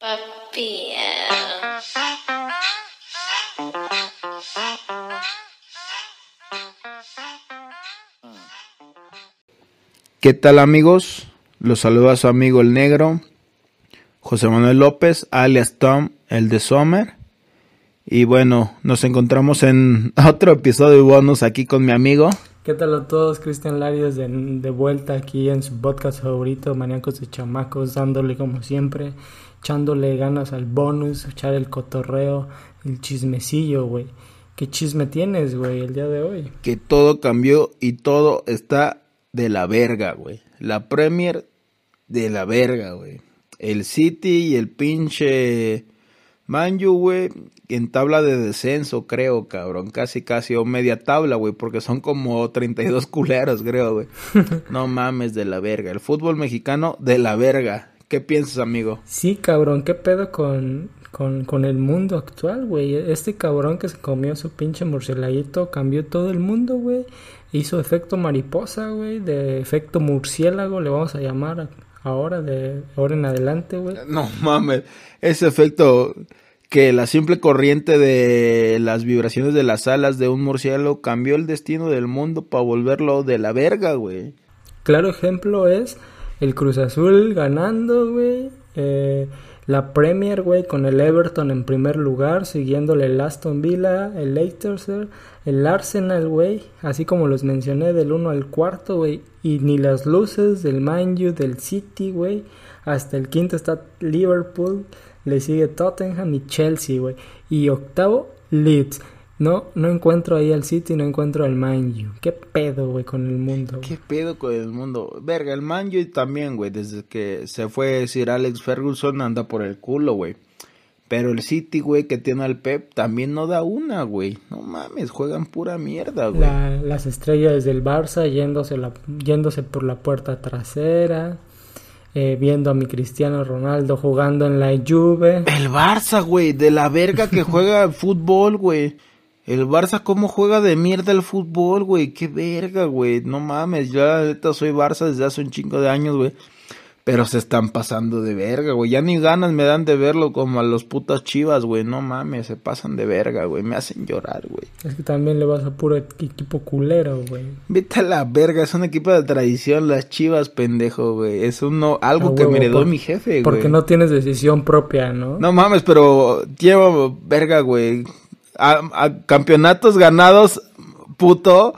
Papi. ¿Qué tal amigos? Los saluda su amigo el negro, José Manuel López, alias Tom, el de Sommer. Y bueno, nos encontramos en otro episodio bonus aquí con mi amigo. ¿Qué tal a todos? Cristian Larios de, de vuelta aquí en su podcast favorito, Maníacos de Chamacos, dándole como siempre, echándole ganas al bonus, echar el cotorreo, el chismecillo, güey. ¿Qué chisme tienes, güey, el día de hoy? Que todo cambió y todo está de la verga, güey. La Premier de la verga, güey. El City y el pinche Manju, güey, en tabla de descenso, creo, cabrón. Casi, casi, o media tabla, güey, porque son como 32 culeros, creo, güey. No mames, de la verga. El fútbol mexicano, de la verga. ¿Qué piensas, amigo? Sí, cabrón, ¿qué pedo con, con, con el mundo actual, güey? Este cabrón que se comió su pinche murcielaguito cambió todo el mundo, güey. Hizo efecto mariposa, güey, de efecto murciélago, le vamos a llamar ahora, de ahora en adelante, güey. No mames, ese efecto que la simple corriente de las vibraciones de las alas de un murciélago cambió el destino del mundo para volverlo de la verga, güey. Claro ejemplo es el Cruz Azul ganando, güey. Eh, la Premier, güey, con el Everton en primer lugar, siguiéndole el Aston Villa, el Leicester, el Arsenal, güey, así como los mencioné del 1 al cuarto, güey, y ni las luces del Man U, del City, güey, hasta el quinto está Liverpool, le sigue Tottenham y Chelsea, güey, y octavo Leeds. No, no encuentro ahí al City, no encuentro al Man U. ¿Qué pedo, güey, con el mundo? ¿Qué pedo con el mundo? Verga, el Man U también, güey, desde que se fue Sir Alex Ferguson anda por el culo, güey. Pero el City, güey, que tiene al Pep, también no da una, güey. No mames, juegan pura mierda, güey. La, las estrellas del Barça yéndose, la, yéndose por la puerta trasera. Eh, viendo a mi Cristiano Ronaldo jugando en la Juve. El Barça, güey, de la verga que juega fútbol, güey. El Barça, ¿cómo juega de mierda el fútbol, güey? Qué verga, güey. No mames, yo ahorita soy Barça desde hace un chingo de años, güey. Pero se están pasando de verga, güey. Ya ni ganas me dan de verlo como a los putas chivas, güey. No mames, se pasan de verga, güey. Me hacen llorar, güey. Es que también le vas a puro equipo culero, güey. Vete a la verga, es un equipo de tradición, las chivas, pendejo, güey. Es uno, algo que me heredó por- mi jefe, güey. Porque no tienes decisión propia, ¿no? No mames, pero llevo verga, güey. A, campeonatos ganados, puto.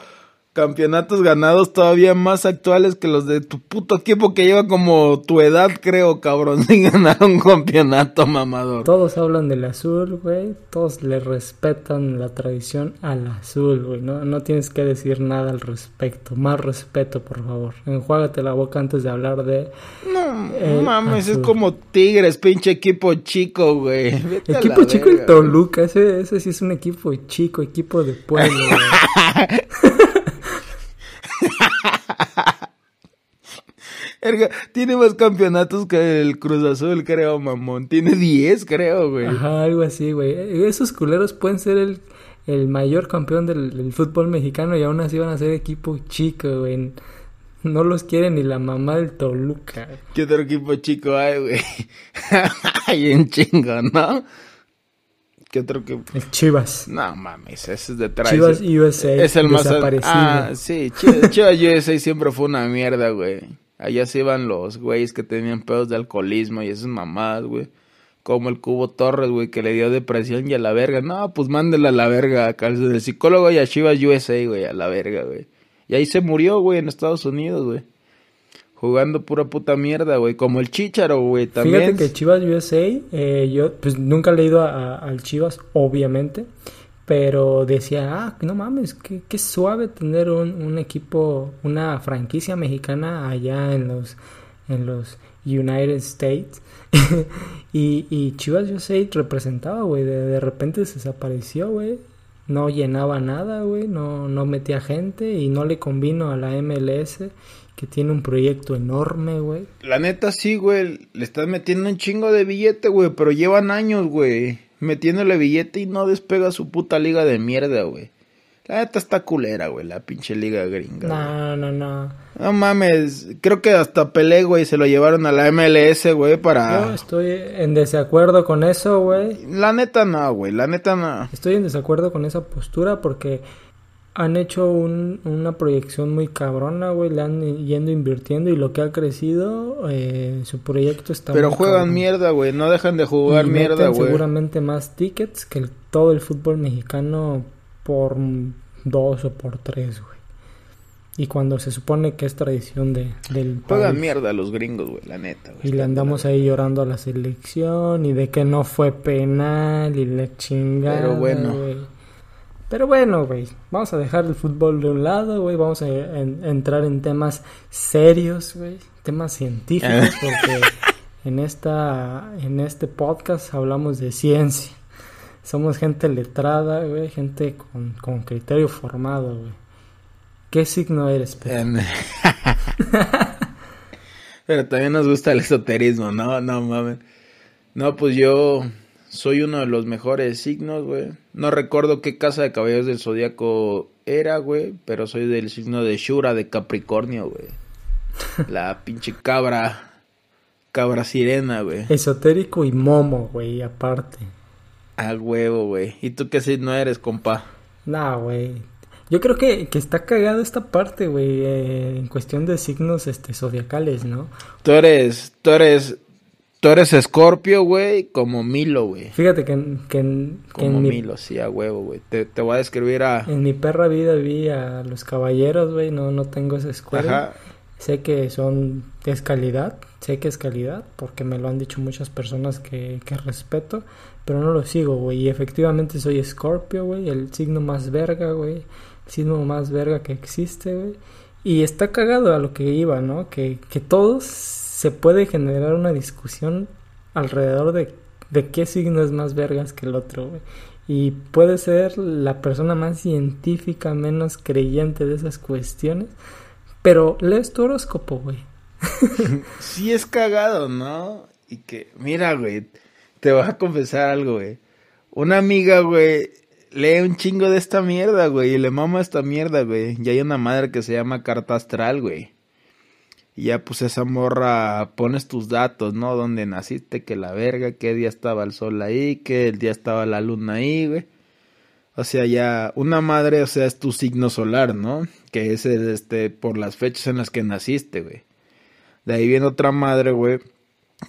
Campeonatos ganados todavía más actuales que los de tu puto equipo que lleva como tu edad, creo, cabrón. Sin ganar un campeonato, mamador. Todos hablan del azul, güey. Todos le respetan la tradición al azul, güey. No, no tienes que decir nada al respecto. Más respeto, por favor. Enjuágate la boca antes de hablar de No El mames, es como Tigres, pinche equipo chico, güey. Equipo chico el verga, Toluca, ese, ese sí es un equipo chico, equipo de pueblo, güey. Tiene más campeonatos que el Cruz Azul, creo, mamón. Tiene 10, creo, güey. Ajá, algo así, güey. Esos culeros pueden ser el, el mayor campeón del, del fútbol mexicano y aún así van a ser equipo chico, güey. No los quiere ni la mamá del Toluca. ¿Qué otro equipo chico hay, güey? hay un chingo, ¿no? ¿Qué otro equipo? El Chivas. No mames, ese es de traición. Chivas USA. Es el más... desaparecido. Ah, sí, Chivas, Chivas USA siempre fue una mierda, güey. Allá se iban los güeyes que tenían pedos de alcoholismo y esas mamadas, güey. Como el Cubo Torres, güey, que le dio depresión y a la verga. No, pues mándela a la verga acá, del psicólogo y a Chivas USA, güey, a la verga, güey. Y ahí se murió, güey, en Estados Unidos, güey. Jugando pura puta mierda, güey. Como el Chicharo, güey, también. Fíjate que Chivas USA, eh, yo pues nunca he leído a- a- al Chivas, obviamente, pero decía, ah, no mames, qué, qué suave tener un, un equipo, una franquicia mexicana allá en los, en los United States. y, y Chivas USA representaba, güey. De, de repente se desapareció, güey. No llenaba nada, güey. No, no metía gente y no le convino a la MLS que tiene un proyecto enorme, güey. La neta sí, güey. Le estás metiendo un chingo de billete, güey. Pero llevan años, güey. Metiéndole billete y no despega su puta liga de mierda, güey. La neta está culera, güey. La pinche liga gringa. No, no, no. No mames. Creo que hasta Pelé, güey, se lo llevaron a la MLS, güey, para... Yo estoy en desacuerdo con eso, güey. La neta no, güey. La neta no. Estoy en desacuerdo con esa postura porque han hecho un- una proyección muy cabrona, güey. Le han yendo invirtiendo y lo que ha crecido, eh, su proyecto está Pero muy juegan cabrón. mierda, güey. No dejan de jugar Y mierda, güey. seguramente más tickets que el- todo el fútbol mexicano por dos o por tres, güey. Y cuando se supone que es tradición de, del Juegan país. mierda los gringos, güey. La neta, güey. Y le andamos ahí llorando a la selección y de que no fue penal y la chingada. Pero bueno. güey. Pero bueno, güey. Vamos a dejar el fútbol de un lado, güey. Vamos a en- entrar en temas serios, güey. Temas científicos, porque en esta en este podcast hablamos de ciencia. Somos gente letrada, güey. Gente con, con criterio formado, güey. ¿Qué signo eres? En- Pero también nos gusta el esoterismo, no, no mames. No, pues yo soy uno de los mejores signos, güey. No recuerdo qué casa de caballeros del zodiaco era, güey, pero soy del signo de Shura de Capricornio, güey. La pinche cabra, cabra sirena, güey. Esotérico y momo, güey, aparte. Al huevo, güey. ¿Y tú qué signo eres, compa? Nah, güey. Yo creo que, que está cagado esta parte, güey, eh, en cuestión de signos este zodiacales, ¿no? Tú eres, tú eres, tú eres Escorpio, güey, como Milo, güey. Fíjate que, en- que, en, que Como en, mi, Milo, sí, a huevo, güey. Te, te voy a describir a... en mi perra vida vi a los caballeros, güey, no, no tengo esa escuela. Ajá. Sé que son, es calidad, sé que es calidad, porque me lo han dicho muchas personas que, que respeto, pero no lo sigo, güey. Y efectivamente soy Scorpio, güey, el signo más verga, güey. El signo más verga que existe, güey. Y está cagado a lo que iba, ¿no? Que, que todos se puede generar una discusión alrededor de, de qué signo es más vergas que el otro, güey. Y puede ser la persona más científica, menos creyente de esas cuestiones. Pero lees tu horóscopo, güey. Sí es cagado, ¿no? Y que, mira, güey, te voy a confesar algo, güey. Una amiga, güey, lee un chingo de esta mierda, güey, y le mama esta mierda, güey. Y hay una madre que se llama carta astral, güey. Y ya, pues esa morra, pones tus datos, ¿no? Dónde naciste, que la verga, qué día estaba el sol ahí, qué el día estaba la luna ahí, güey. O sea, ya, una madre, o sea, es tu signo solar, ¿no? Que es este, por las fechas en las que naciste, güey. De ahí viene otra madre, güey,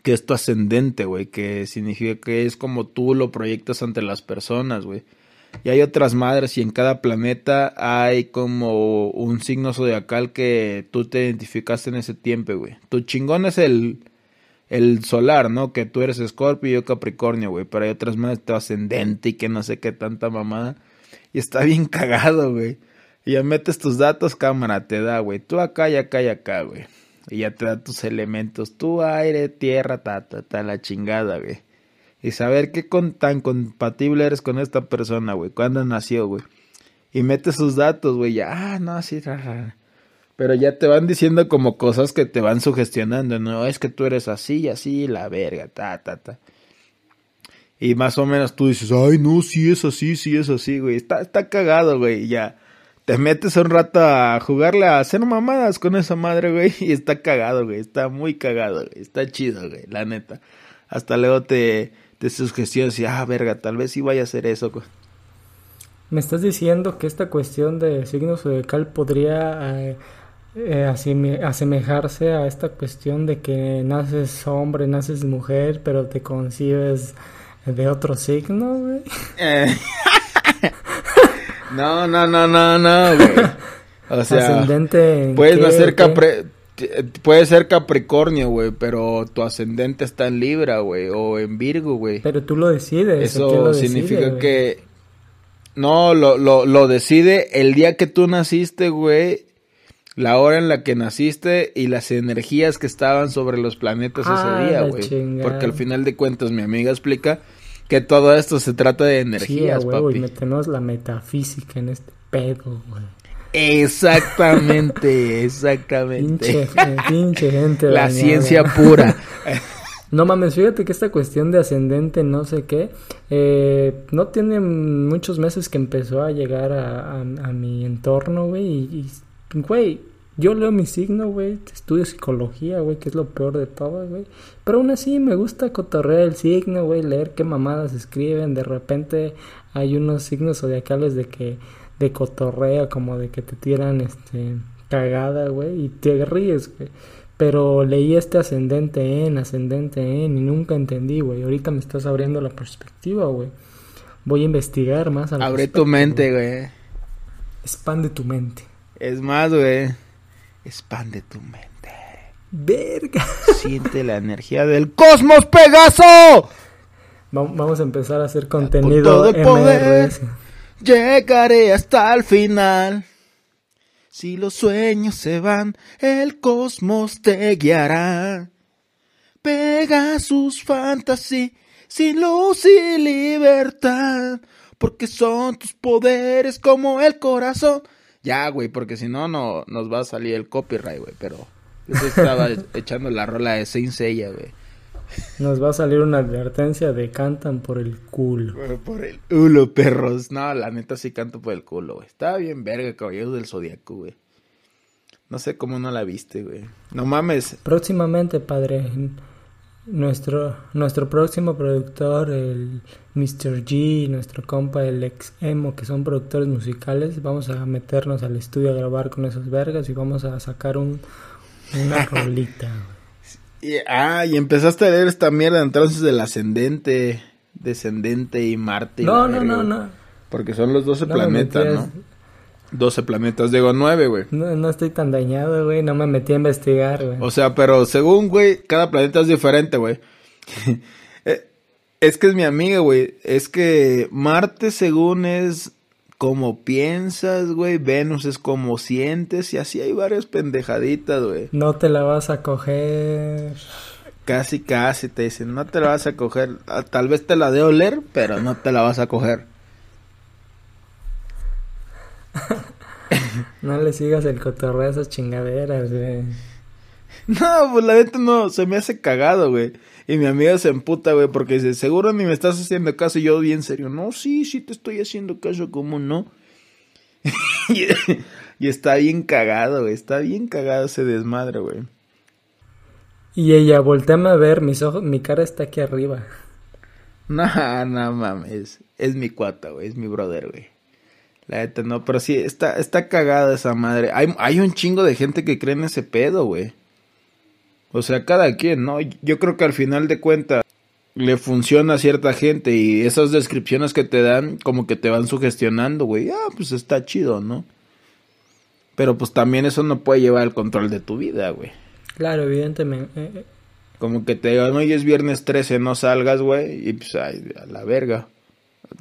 que es tu ascendente, güey, que significa que es como tú lo proyectas ante las personas, güey. Y hay otras madres y en cada planeta hay como un signo zodiacal que tú te identificaste en ese tiempo, güey. Tu chingón es el, el solar, ¿no? Que tú eres Escorpio y yo Capricornio, güey. Pero hay otras madres, tu ascendente y que no sé qué tanta mamada. Y está bien cagado, güey. Y ya metes tus datos, cámara, te da, güey. Tú acá y acá y acá, güey. Y ya te da tus elementos. Tú aire, tierra, ta, ta, ta, la chingada, güey. Y saber qué tan compatible eres con esta persona, güey. Cuándo nació, güey. Y metes sus datos, güey. Ya, ah, no, sí. Pero ya te van diciendo como cosas que te van sugestionando. No, es que tú eres así y así, la verga, ta, ta, ta. Y más o menos tú dices, ay, no, sí es así, sí es así, güey. Está, está cagado, güey. Ya te metes un rato a jugarle a hacer mamadas con esa madre, güey. Y está cagado, güey. Está muy cagado, güey. Está chido, güey, la neta. Hasta luego te, te sugestionas y, ah, verga, tal vez sí vaya a hacer eso. Me estás diciendo que esta cuestión de signo zodiacal podría eh, eh, asime- asemejarse a esta cuestión de que naces hombre, naces mujer, pero te concibes de otro signo, güey. Eh. no, no, no, no, no, güey. O sea, Ascendente en puedes qué, nacer capre... Puede ser Capricornio, güey, pero tu ascendente está en Libra, güey, o en Virgo, güey. Pero tú lo decides. ¿o Eso lo significa que... No, lo, lo, lo decide el día que tú naciste, güey. la hora en la que naciste y las energías que estaban sobre los planetas Ah, ese día, la güey. Porque al final de cuentas mi amiga explica que todo esto se trata de Sí, energías, papi. metemos la metafísica en este pedo, güey. Exactamente, exactamente. Pinche, eh, pinche gente La ciencia pura. No mames, fíjate que esta cuestión de ascendente no sé qué, eh, no tiene muchos meses que empezó a llegar a, a- a mi entorno, güey, y, y, güey, yo leo mi signo, güey, estudio psicología, güey, que es lo peor de todo, güey, pero aún así me gusta cotorrear el signo, güey, leer qué mamadas escriben, de repente hay unos signos zodiacales de que, de cotorreo, como de que te tiran, este, cagada, güey, y te ríes, güey. Pero leí este ascendente en, ascendente en, y nunca entendí, güey. Ahorita me estás abriendo la perspectiva, güey. Voy a investigar más al Abre tu mente, güey. Expande tu mente. Es más, güey. Expande tu mente. Verga. Siente la energía del cosmos, Pegaso. Va- Vamos a empezar a hacer contenido todo el poder. Llegaré hasta el final. Si los sueños se van, el cosmos te guiará. Pegasus Fantasy, sin luz y libertad. Porque son tus poderes como el corazón. Ya, güey, porque si no, no nos va a salir el copyright, güey. Pero yo estaba echando la rola de Saint Seiya, güey. Nos va a salir una advertencia de cantan por el culo. Por el culo, perros. No, la neta sí canto por el culo, güey. Estaba bien verga, Caballeros del Zodiaco, güey. No sé cómo no la viste, güey. No mames. Próximamente, padre, nuestro, nuestro próximo productor, el Mr. G, nuestro compa, el ex Emo, que son productores musicales, vamos a meternos al estudio a grabar con esos vergas y vamos a sacar un, una rolita. Y- ah, y empezaste a leer esta mierda entonces del ascendente, descendente y Marte. No, no, verga, no, no. Porque son los 12 No me planetas, ¿no? 12 planetas, digo 9, güey. No, no estoy tan dañado, güey. No me metí a investigar, güey. O sea, pero según, güey, cada planeta es diferente, güey. Eh, es que es mi amiga, güey. Es que Marte, según es como piensas, güey. Venus es como sientes. Y así hay varias pendejaditas, güey. No te la vas a coger. Casi, casi te dicen, no te la vas a coger. Ah, Tal vez te la de oler, pero no te la vas a coger. No le sigas el cotorreo a esas chingaderas, güey. No, pues la neta no, se me hace cagado, güey. Y mi amiga se emputa, güey, porque dice, seguro ni me estás haciendo caso. Y yo bien serio, no, sí, sí te estoy haciendo caso, ¿cómo no? y, y está bien cagado, güey, está bien cagado ese desmadre, güey. Y ella, volteame a ver, mis ojos, mi cara está aquí arriba. No, no mames, es mi cuata, güey, es mi brother, güey. La neta no, pero sí, está, está cagada esa madre. Hay, hay un chingo de gente que cree en ese pedo, güey. O sea, cada quien, ¿no? Yo creo que al final de cuentas le funciona a cierta gente y esas descripciones que te dan como que te van sugestionando, güey. Ah, pues está chido, ¿no? Pero pues también eso no puede llevar el control de tu vida, güey. Claro, evidentemente. eh, eh, Como que te digan, hoy es viernes 13, no salgas, güey. Y pues, ay, a la verga.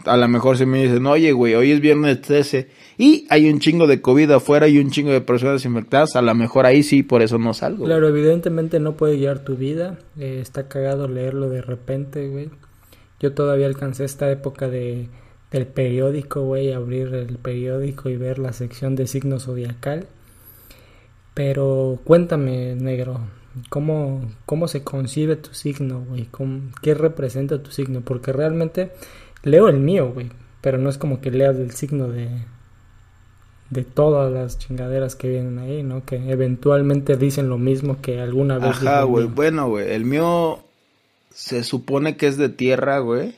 A lo mejor se me dicen, oye, güey, hoy es viernes 13 y hay un chingo de COVID afuera y un chingo de personas infectadas. A lo mejor ahí sí, por eso no salgo. Claro, evidentemente no puede guiar tu vida. eh, está cagado leerlo de repente, güey. Yo todavía alcancé esta época de del periódico, güey, abrir el periódico y ver la sección de signo zodiacal. Pero cuéntame, negro, ¿cómo, cómo se concibe tu signo, güey? ¿Cómo- ¿Qué representa tu signo? Porque realmente leo el mío, güey, pero no es como que leas el signo de, de todas las chingaderas que vienen ahí, ¿no? Que eventualmente dicen lo mismo que alguna vez Ajá, güey. Bueno, güey, el mío se supone que es de tierra, güey.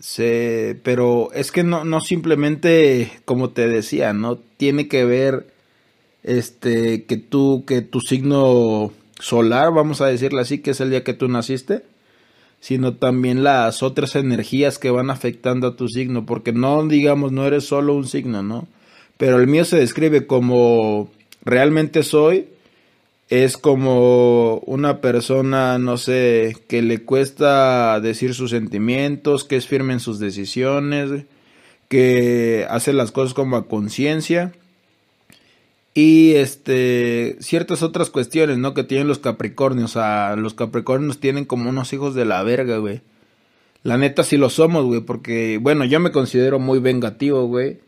Se, pero es que no, no simplemente, como te decía, no tiene que ver, este, que tú, que tu signo solar, vamos a decirle así, que es el día que tú naciste, sino también las otras energías que van afectando a tu signo, porque no, digamos, no eres solo un signo, ¿no? Pero el mío se describe como realmente soy, es como una persona, no sé, que le cuesta decir sus sentimientos, que es firme en sus decisiones, que hace las cosas como a conciencia Y este, ciertas otras cuestiones, ¿no? Que tienen los Capricornios. O sea, los Capricornios tienen como unos hijos de la verga, güey. La neta sí lo somos, güey, porque, bueno, yo me considero muy vengativo, güey.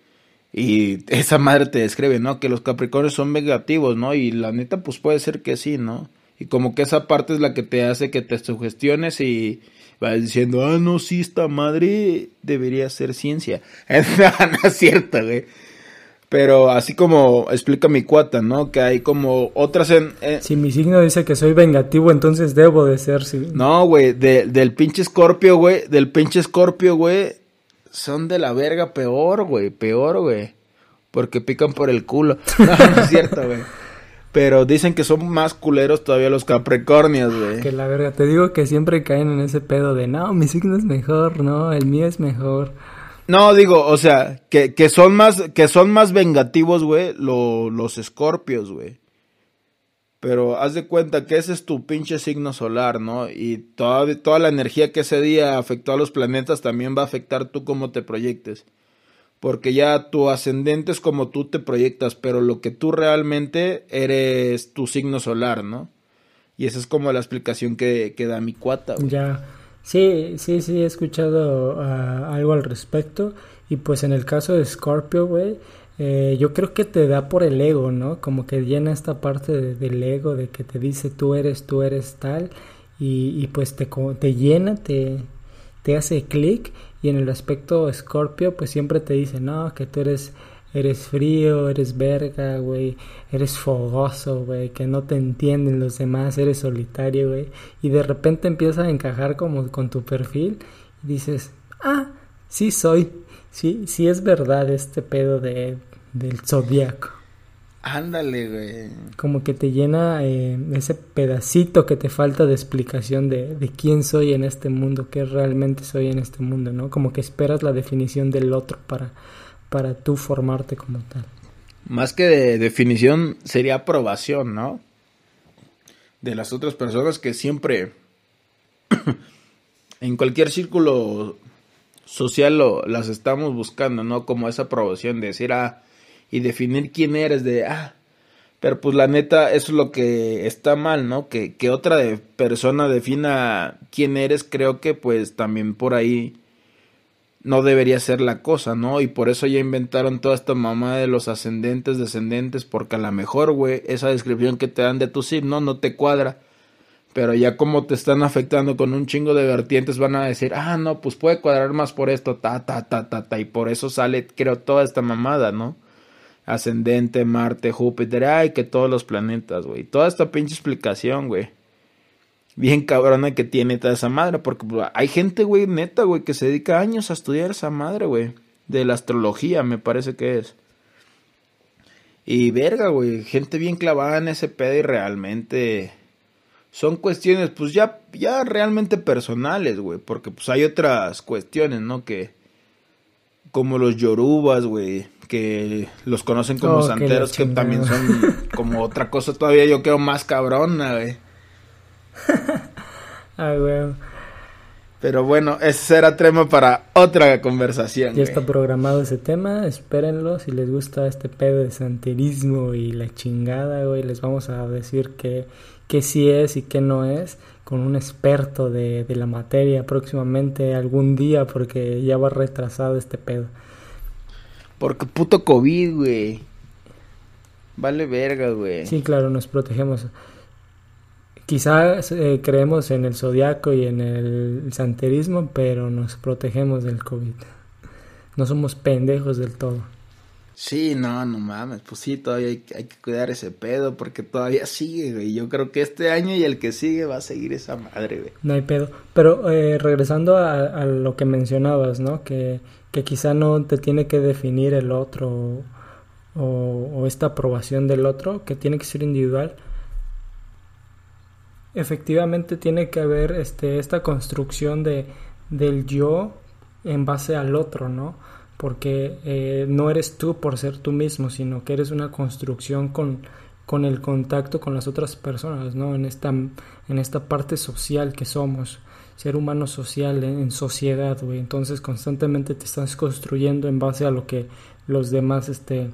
Y esa madre te describe, ¿no? Que los Capricornios son vengativos, ¿no? Y la neta, pues puede ser que sí, ¿no? Y como que esa parte es la que te hace que te sugestiones y vas diciendo, ah, no, sí, esta madre debería ser ciencia. no, es cierto, güey. Pero así como explica mi cuata, ¿no? Que hay como otras en... Si mi signo dice que soy vengativo, entonces debo de ser, sí. No, güey, del pinche escorpio, güey, del pinche escorpio, güey, son de la verga peor, güey, peor, güey. Porque pican por el culo. No, no es cierto, güey. Pero dicen que son más culeros todavía los Capricornios, güey. Que la verga, te digo que siempre caen en ese pedo de, no, mi signo es mejor, no, el mío es mejor. No, digo, o sea, que, que son más, que son más vengativos, güey, los escorpios, güey. Pero haz de cuenta que ese es tu pinche signo solar, ¿no? Y toda, toda la energía que ese día afectó a los planetas también va a afectar tú cómo te proyectes porque ya tu ascendente es como tú te proyectas, pero lo que tú realmente eres tu signo solar, ¿no? Y esa es como la explicación que, que da mi cuata. Ya, sí, sí, sí, he escuchado ah, algo al respecto. Y pues en el caso de Scorpio, güey, eh, yo creo que te da por el ego, ¿no? Como que llena esta parte del ego, de que te dice tú eres, tú eres tal. Y, y pues te, te llena, te, te hace clic y en el aspecto Scorpio, pues siempre te dice, no, que tú eres, eres frío, eres verga, güey, eres fogoso, güey, que no te entienden los demás, eres solitario, güey. Y de repente empieza a encajar como con tu perfil y dices, ah, sí soy, sí, sí es verdad este pedo de, del zodiaco. Ándale, güey. Como que te llena eh, ese pedacito que te falta de explicación de, de, quién soy en este mundo, qué realmente soy en este mundo, ¿no? Como que esperas la definición del otro para, para tú formarte como tal. Más que de definición sería aprobación, ¿no? De las otras personas que siempre, en cualquier círculo social lo, las estamos buscando, ¿no? Como esa aprobación de decir, ah, y definir quién eres de, ah, pero pues la neta, eso es lo que está mal, ¿no? Que, que otra persona defina quién eres, creo que pues también por ahí no debería ser la cosa, ¿no? Y por eso ya inventaron toda esta mamá de los ascendentes, descendentes, porque a lo mejor, güey, esa descripción que te dan de tu signo no te cuadra. Pero ya como te están afectando con un chingo de vertientes, van a decir, ah, no, pues puede cuadrar más por esto, ta, ta, ta, ta, ta. Y por eso sale, creo, toda esta mamada, ¿no? ascendente, Marte, Júpiter, ay, que todos los planetas, güey. Toda esta pinche explicación, güey. Bien cabrona que tiene toda esa madre, porque pues, hay gente, güey, neta, güey, que se dedica años a estudiar esa madre, güey. De la astrología, me parece que es. Y verga, güey, gente bien clavada en ese pedo y realmente son cuestiones, pues ya, ya realmente personales, güey, porque pues hay otras cuestiones, ¿no? Que, como los yorubas, güey, que los conocen como oh, santeros, que, también son como otra cosa todavía, yo creo, más cabrona, güey. ah, güey. Pero bueno, ese será tema para otra conversación. Ya está programado ese tema, espérenlo. Si les gusta este pedo de santerismo y la chingada, güey, les vamos a decir que, que sí es y que no es con un experto de, de la materia próximamente algún día porque ya va retrasado este pedo. Porque puto COVID, güey. Vale verga, güey. Sí, claro, nos protegemos. Quizás eh, creemos en el zodiaco y en el santerismo, pero nos protegemos del COVID. No somos pendejos del todo. Sí, no, no mames, pues sí, todavía hay, que cuidar ese pedo porque todavía sigue, güey. Yo creo que este año y el que sigue va a seguir esa madre, güey. No hay pedo. Pero eh, regresando a, lo que mencionabas, ¿no? Que, que quizá no te tiene que definir el otro o, o esta aprobación del otro, que tiene que ser individual. Efectivamente tiene que haber este, esta construcción de, del yo en base al otro, ¿no? porque eh, no eres tú por ser tú mismo, sino que eres una construcción con, con el contacto con las otras personas, ¿no? En esta, en esta parte social que somos, ser humano social, en, sociedad. Entonces constantemente te estás construyendo en base a lo que los demás este,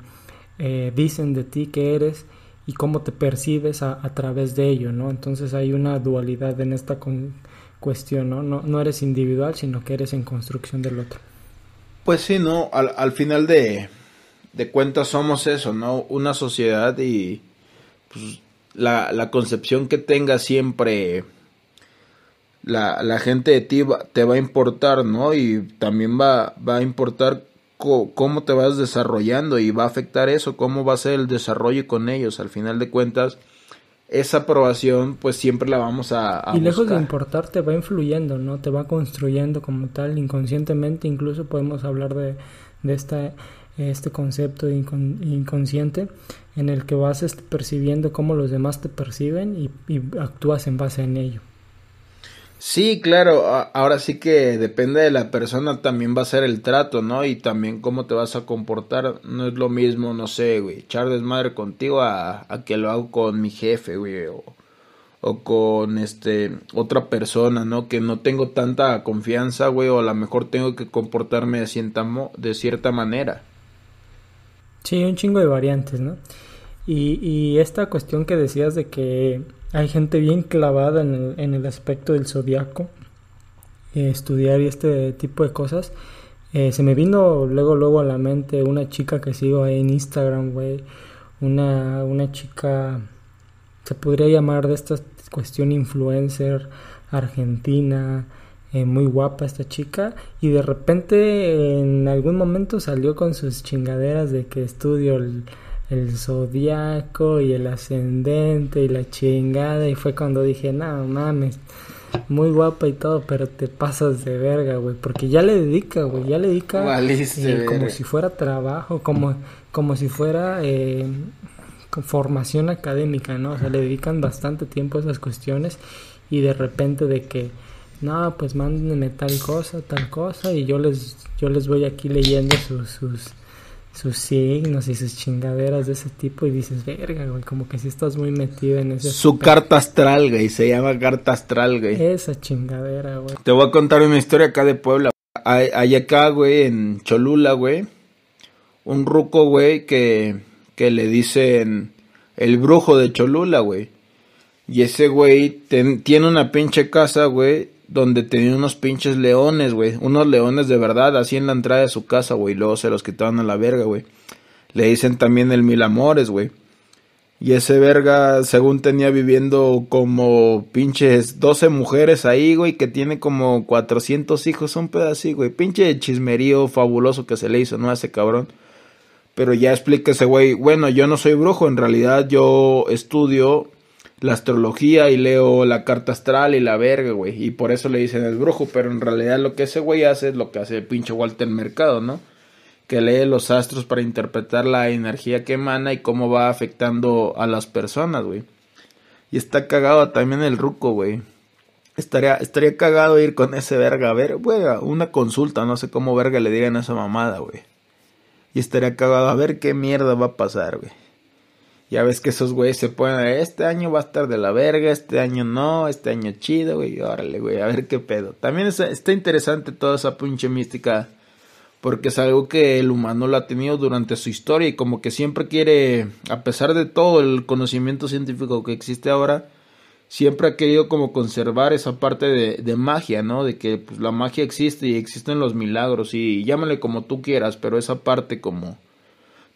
eh, dicen de ti que eres y cómo te percibes a, través de ello, ¿no? Entonces hay una dualidad en esta cuestión, ¿no? ¿no? eres individual, sino que eres en construcción del otro. Pues sí, ¿no? Al, al final de, de cuentas somos eso, ¿no? Una sociedad y pues, la, la concepción que tenga siempre la, la gente de ti te va a importar, ¿no? Y también va, va a importar cómo te vas desarrollando y va a afectar eso, cómo va a ser el desarrollo con ellos. Al final de cuentas, esa aprobación pues siempre la vamos a... y lejos de importar te va influyendo, ¿no? Te va construyendo como tal, inconscientemente, incluso podemos hablar de, de esta, este concepto inconsciente en el que vas percibiendo cómo los demás te perciben y, y actúas en base en ello. Sí, claro, ahora sí que depende de la persona también va a ser el trato, ¿no? Y también cómo te vas a comportar, no es lo mismo, no sé, güey, echar desmadre contigo a, a que lo hago con mi jefe, güey, o, o, con este otra persona, ¿no? Que no tengo tanta confianza, güey, o a lo mejor tengo que comportarme de cierta, de cierta manera. Sí, un chingo de variantes, ¿no? Y, y esta cuestión que decías de que hay gente bien clavada en el, aspecto del zodiaco, eh, estudiar y este tipo de cosas. Eh, se me vino luego, luego a la mente una chica que sigo en Instagram, güey. Una, una chica, se podría llamar de esta cuestión influencer argentina, eh, muy guapa esta chica. Y de repente en algún momento salió con sus chingaderas de que estudio el el zodiaco y el ascendente y la chingada y fue cuando dije, no mames, muy guapa y todo, pero te pasas de verga, güey, porque ya le dedica, güey, ya le dedica eh, como si fuera trabajo, como, como si fuera eh, formación académica, ¿no? O sea, le dedican bastante tiempo a esas cuestiones y de repente de que no, pues mándenme tal cosa, tal cosa y yo les yo les voy aquí leyendo sus, sus sus signos y sus chingaderas de ese tipo y dices, verga, güey, como que si estás muy metido en ese... Su carta astral, güey, se llama carta astral, güey. Esa chingadera, güey. Te voy a contar una historia acá de Puebla. Hay, acá, güey, en Cholula, güey, un ruco, güey, que, que le dicen el brujo de Cholula, güey. Y ese güey tiene una pinche casa, güey, donde tenía unos pinches leones, güey. Unos leones de verdad, así en la entrada de su casa, güey. Luego se los quitaban a la verga, güey. Le dicen también el mil amores, güey. Y ese verga, según tenía viviendo como pinches 12 mujeres ahí, güey, que tiene como 400 hijos, un pedacito, güey. Pinche chismerío fabuloso que se le hizo, ¿no? A ese cabrón. Pero ya explica ese güey, bueno, yo no soy brujo, en realidad yo estudio la astrología y leo la carta astral y la verga, güey. Y por eso le dicen el brujo, pero en realidad lo que ese güey hace es lo que hace el pinche Walter Mercado, ¿no? Que lee los astros para interpretar la energía que emana y cómo va afectando a las personas, güey. Y está cagado también el ruco, güey. Estaría, estaría cagado ir con ese verga a ver, güey, una consulta, no sé cómo verga le digan a esa mamada, güey. Y estaría cagado a ver qué mierda va a pasar, güey. Ya ves que esos güeyes se ponen, este año va a estar de la verga, este año no, este año chido, güey, órale, güey, a ver qué pedo. También está interesante toda esa pinche mística, porque es algo que el humano lo ha tenido durante su historia y como que siempre quiere, a pesar de todo el conocimiento científico que existe ahora, siempre ha querido como conservar esa parte de, magia, ¿no? De que pues, la magia existe y existen los milagros y llámale como tú quieras, pero esa parte como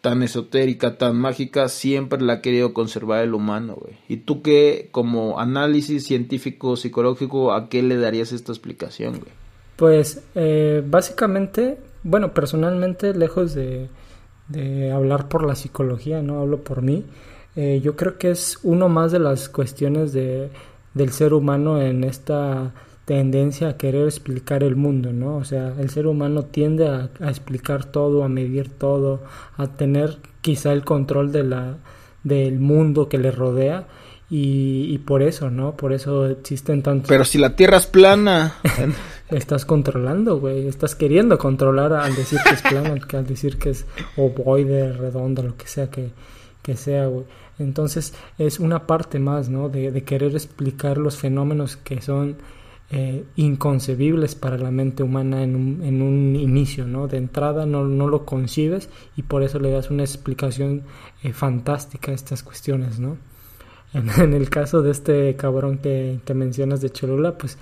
tan esotérica, tan mágica, siempre la ha querido conservar el humano, güey. ¿Y tú qué, como análisis científico, psicológico, a qué le darías esta explicación, güey? Pues, eh, básicamente, bueno, personalmente, lejos de, de, hablar por la psicología, no hablo por mí, eh, yo creo que es uno más de las cuestiones de, del ser humano en esta tendencia a querer explicar el mundo, ¿no? O sea, el ser humano tiende a, explicar todo, a medir todo, a tener quizá el control de la, del mundo que le rodea y, y por eso, ¿no? Por eso existen tantos... Pero si la Tierra es plana... estás controlando, güey. Estás queriendo controlar al decir que es plana, que al decir que es ovoide, redonda, lo que sea que, que sea, güey. Entonces es una parte más, ¿no? De, de querer explicar los fenómenos que son eh, inconcebibles para la mente humana en un, en un inicio, ¿no? De entrada no, no, lo concibes y por eso le das una explicación eh, fantástica a estas cuestiones, ¿no? En, el caso de este cabrón que, que, mencionas de Cholula, pues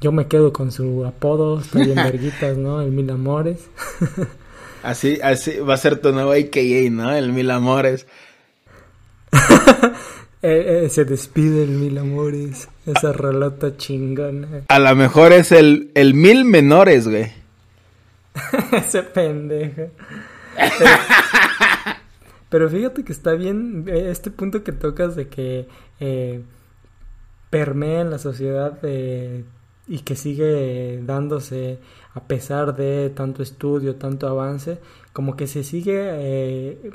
yo me quedo con su apodo, está bien verguitas, ¿no? El Mil Amores. así, así va a ser tu nuevo AKA, ¿no? El Mil Amores. Eh, eh, se despide el Mil Amores. Esa relata chingona. A lo mejor es el, el Mil Menores, güey. Ese pendejo. Pero, fíjate que está bien eh, este punto que tocas de que permea en la sociedad y que sigue dándose a pesar de tanto estudio, tanto avance, como que se sigue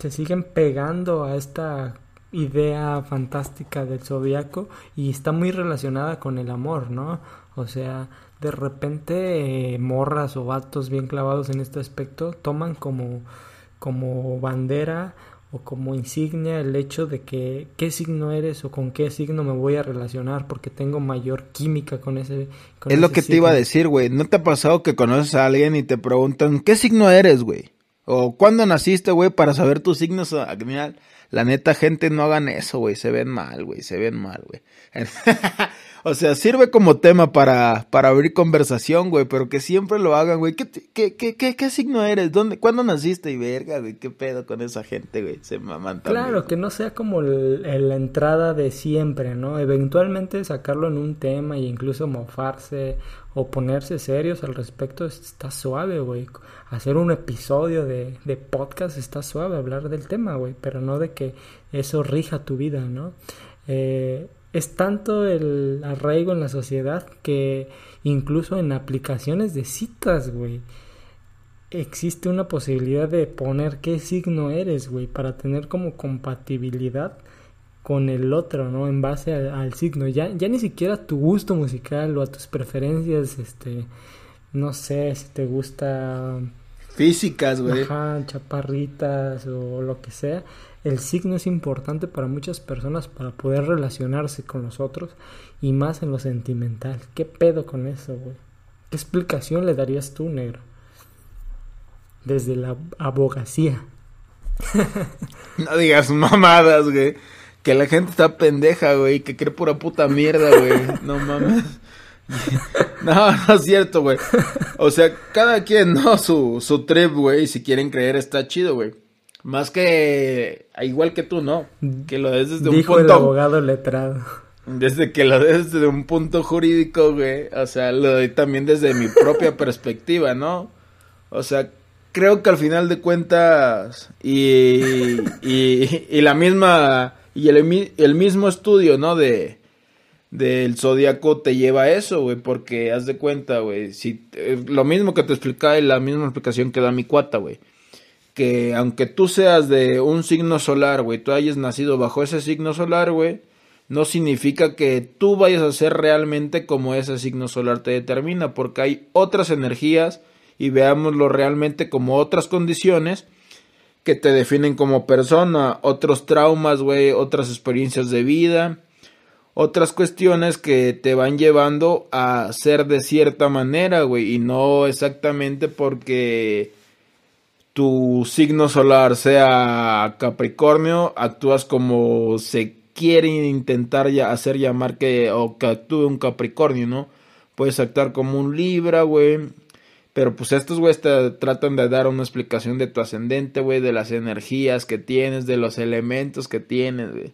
se siguen pegando a esta idea fantástica del zodiaco y está muy relacionada con el amor, ¿no? O sea, de repente eh, morras o vatos bien clavados en este aspecto toman como, como bandera o como insignia el hecho de que qué signo eres o con qué signo me voy a relacionar porque tengo mayor química con ese Es lo que te iba a decir, güey. ¿No te ha pasado que conoces a alguien y te preguntan qué signo eres, güey? O cuándo naciste, güey, para saber tus signos la neta, gente, no hagan eso, güey. Se ven mal, güey. Se ven mal, güey. o sea, sirve como tema para, para abrir conversación, güey. Pero que siempre lo hagan, güey. ¿Qué, qué, qué, qué, qué signo eres? ¿Dónde, ¿Cuándo naciste? Y verga, güey. ¿Qué pedo con esa gente, güey? Se maman también. Claro, que no sea como la entrada de siempre, ¿no? Eventualmente sacarlo en un tema e incluso mofarse o ponerse serios al respecto está suave, güey hacer un episodio de, de podcast está suave, hablar del tema, güey, pero no de que eso rija tu vida, ¿no? Eh, es tanto el arraigo en la sociedad que incluso en aplicaciones de citas, güey, existe una posibilidad de poner qué signo eres, güey, para tener como compatibilidad con el otro, ¿no? En base al, al signo. Ya, ya ni siquiera a tu gusto musical o a tus preferencias, este, no sé, si te gusta Físicas, güey. Ajá, chaparritas o lo que sea. El signo es importante para muchas personas para poder relacionarse con los otros y más en lo sentimental. ¿Qué pedo con eso, güey? ¿Qué explicación le darías tú, negro? Desde la abogacía. no digas mamadas, güey. Que la gente está pendeja, güey. Que cree pura puta mierda, güey. No mames. no, no es cierto, güey. O sea, cada quien, ¿no? Su, su trip, güey. Si quieren creer, está chido, güey. Más que. Igual que tú, ¿no? Que lo des desde un punto. el abogado letrado. Desde que lo des desde un punto jurídico, güey. O sea, lo doy también desde mi propia perspectiva, ¿no? O sea, creo que al final de cuentas. Y. Y, y la misma. Y el, el mismo estudio, ¿no? De del zodiaco te lleva a eso, güey, porque haz de cuenta, güey, si eh, lo mismo que te explicaba y la misma explicación que da mi cuata, güey, que aunque tú seas de un signo solar, güey, tú hayas nacido bajo ese signo solar, güey, no significa que tú vayas a ser realmente como ese signo solar te determina, porque hay otras energías y veámoslo realmente como otras condiciones que te definen como persona, otros traumas, güey, otras experiencias de vida, otras cuestiones que te van llevando a ser de cierta manera, güey, y no exactamente porque tu signo solar sea Capricornio, actúas como se quiere intentar ya hacer llamar que o que actúe un Capricornio, ¿no? Puedes actuar como un Libra, güey. Pero pues estos güeyes te tratan de dar una explicación de tu ascendente, güey, de las energías que tienes, de los elementos que tienes, güey.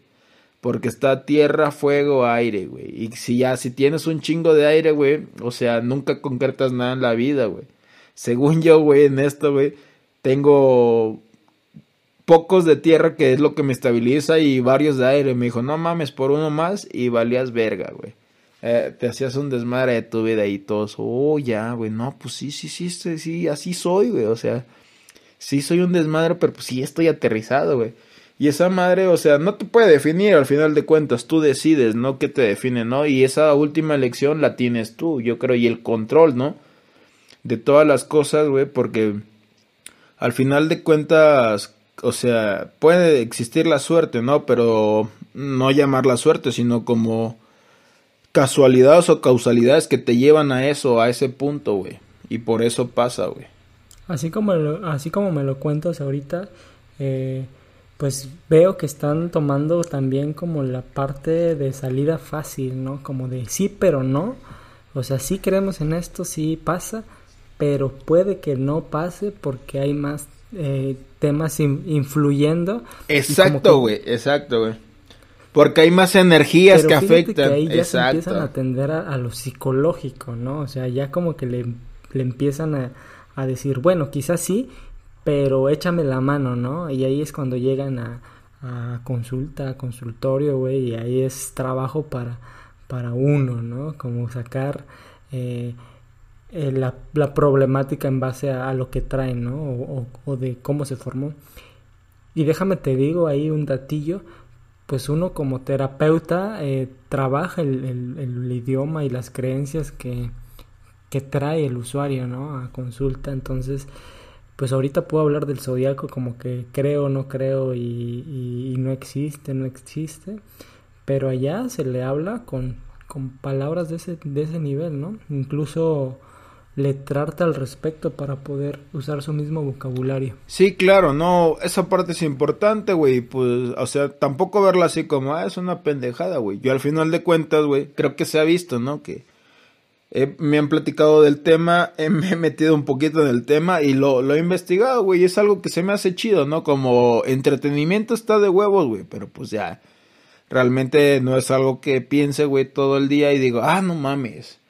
Porque está tierra, fuego, aire, güey. Y si ya, si tienes un chingo de aire, güey, o sea, nunca concretas nada en la vida, güey. Según yo, güey, en esto, güey, tengo pocos de tierra que es lo que me estabiliza y varios de aire. Me dijo, no mames, por uno más y valías verga, güey. Eh, te hacías un desmadre de tu vida y todos, oh, ya, güey, no, pues sí, sí, sí, sí, sí, así soy, güey, o sea, sí soy un desmadre, pero pues sí estoy aterrizado, güey. Y esa madre, o sea, no te puede definir al final de cuentas, tú decides, ¿no? ¿Qué te define, ¿no? Y esa última elección la tienes tú, yo creo, y el control, ¿no? De todas las cosas, güey, porque al final de cuentas, o sea, puede existir la suerte, ¿no? Pero no llamar la suerte, sino como casualidades o causalidades que te llevan a eso, a ese punto, güey. Y por eso pasa, güey. Así como, así como me lo cuentas ahorita, eh, pues veo que están tomando también como la parte de salida fácil, ¿no? Como de sí, pero no. O sea, sí creemos en esto, sí pasa, pero puede que no pase porque hay más eh, temas influyendo. Exacto, güey, exacto, güey. Porque hay más energías que afectan. Que ahí ya se empiezan a atender a, lo psicológico, ¿no? O sea, ya como que le, le empiezan a, a decir, bueno, quizás sí, pero échame la mano, ¿no? Y ahí es cuando llegan a, a consulta, a consultorio, güey, y ahí es trabajo para, para uno, ¿no? Como sacar eh, eh, la, la, problemática en base a, lo que traen, ¿no? O, de cómo se formó. Y déjame te digo ahí un datillo, pues uno como terapeuta eh, trabaja el, el, idioma y las creencias que, que trae el usuario, ¿no? A consulta, entonces pues ahorita puedo hablar del zodiaco como que creo, no creo y, no existe, no existe, pero allá se le habla con, con palabras de ese, de ese nivel, ¿no? Incluso le trata al respecto para poder usar su mismo vocabulario. Sí, claro, no, esa parte es importante, güey, pues, o sea, tampoco verla así como, ah, es una pendejada, güey. Yo al final de cuentas, güey, creo que se ha visto, ¿no? Que me han platicado del tema, me he metido un poquito en el tema y lo, lo he investigado, güey. Es algo que se me hace chido, ¿no? Como entretenimiento está de huevos, güey. Pero pues ya, realmente no es algo que piense, güey, todo el día y digo, ah, no mames.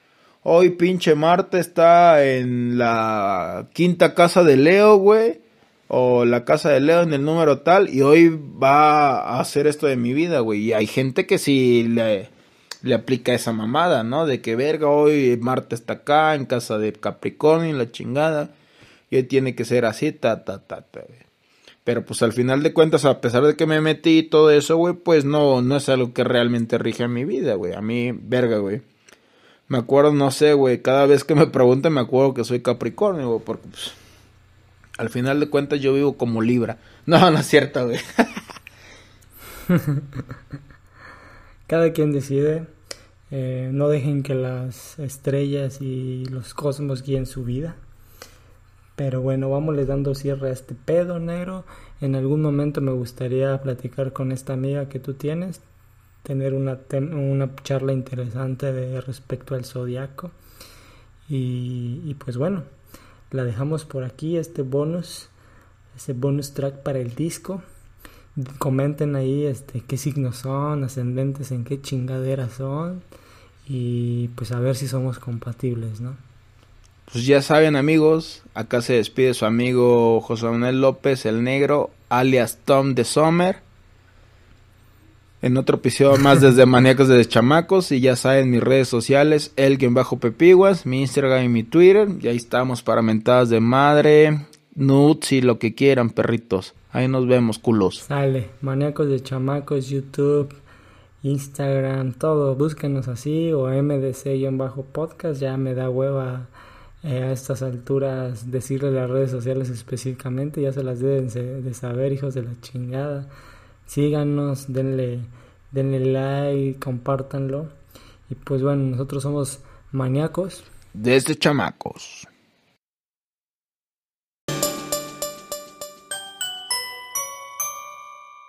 Hoy pinche Marta está en la quinta casa de Leo, güey. O la casa de Leo en el número tal. Y hoy va a hacer esto de mi vida, güey. Y hay gente que si le le aplica esa mamada, ¿no? De que verga, hoy Marte está acá en casa de Capricornio y la chingada. Y hoy tiene que ser así, ta, ta, ta, ta. Pero pues al final de cuentas, a pesar de que me metí y todo eso, güey, pues no, no es algo que realmente rige a mi vida, güey. A mí, verga, güey. Me acuerdo, no sé, güey, cada vez que me preguntan me acuerdo que soy Capricornio, porque pues al final de cuentas yo vivo como Libra. No, no es cierto, güey. Cada quien decide. Eh, no dejen que las estrellas y los cosmos guíen su vida. Pero bueno, vamos dando cierre a este pedo negro. En algún momento me gustaría platicar con esta amiga que tú tienes, tener una, una charla interesante de respecto al zodiaco. Y, pues bueno, la dejamos por aquí, este bonus, este bonus track para el disco. Comenten ahí este, qué signos son, ascendentes en qué chingaderas son y pues a ver si somos compatibles, ¿no? Pues ya saben amigos, acá se despide su amigo José Manuel López el Negro, alias Tom de Sommer. En otro episodio más desde Maníacos de Chamacos y ya saben mis redes sociales, Elguen bajo Pepiguas, mi Instagram y mi Twitter, y ahí estamos para mentadas de madre, nudes y lo que quieran perritos. Ahí nos vemos, culos. Sale, maníacos de chamacos, YouTube, Instagram, todo. Búsquenos así o MDC-podcast. Ya me da hueva eh, a estas alturas decirle las redes sociales específicamente. Ya se las deben de saber, hijos de la chingada. Síganos, denle, denle like, compártanlo. Y pues bueno, nosotros somos maníacos. Desde chamacos.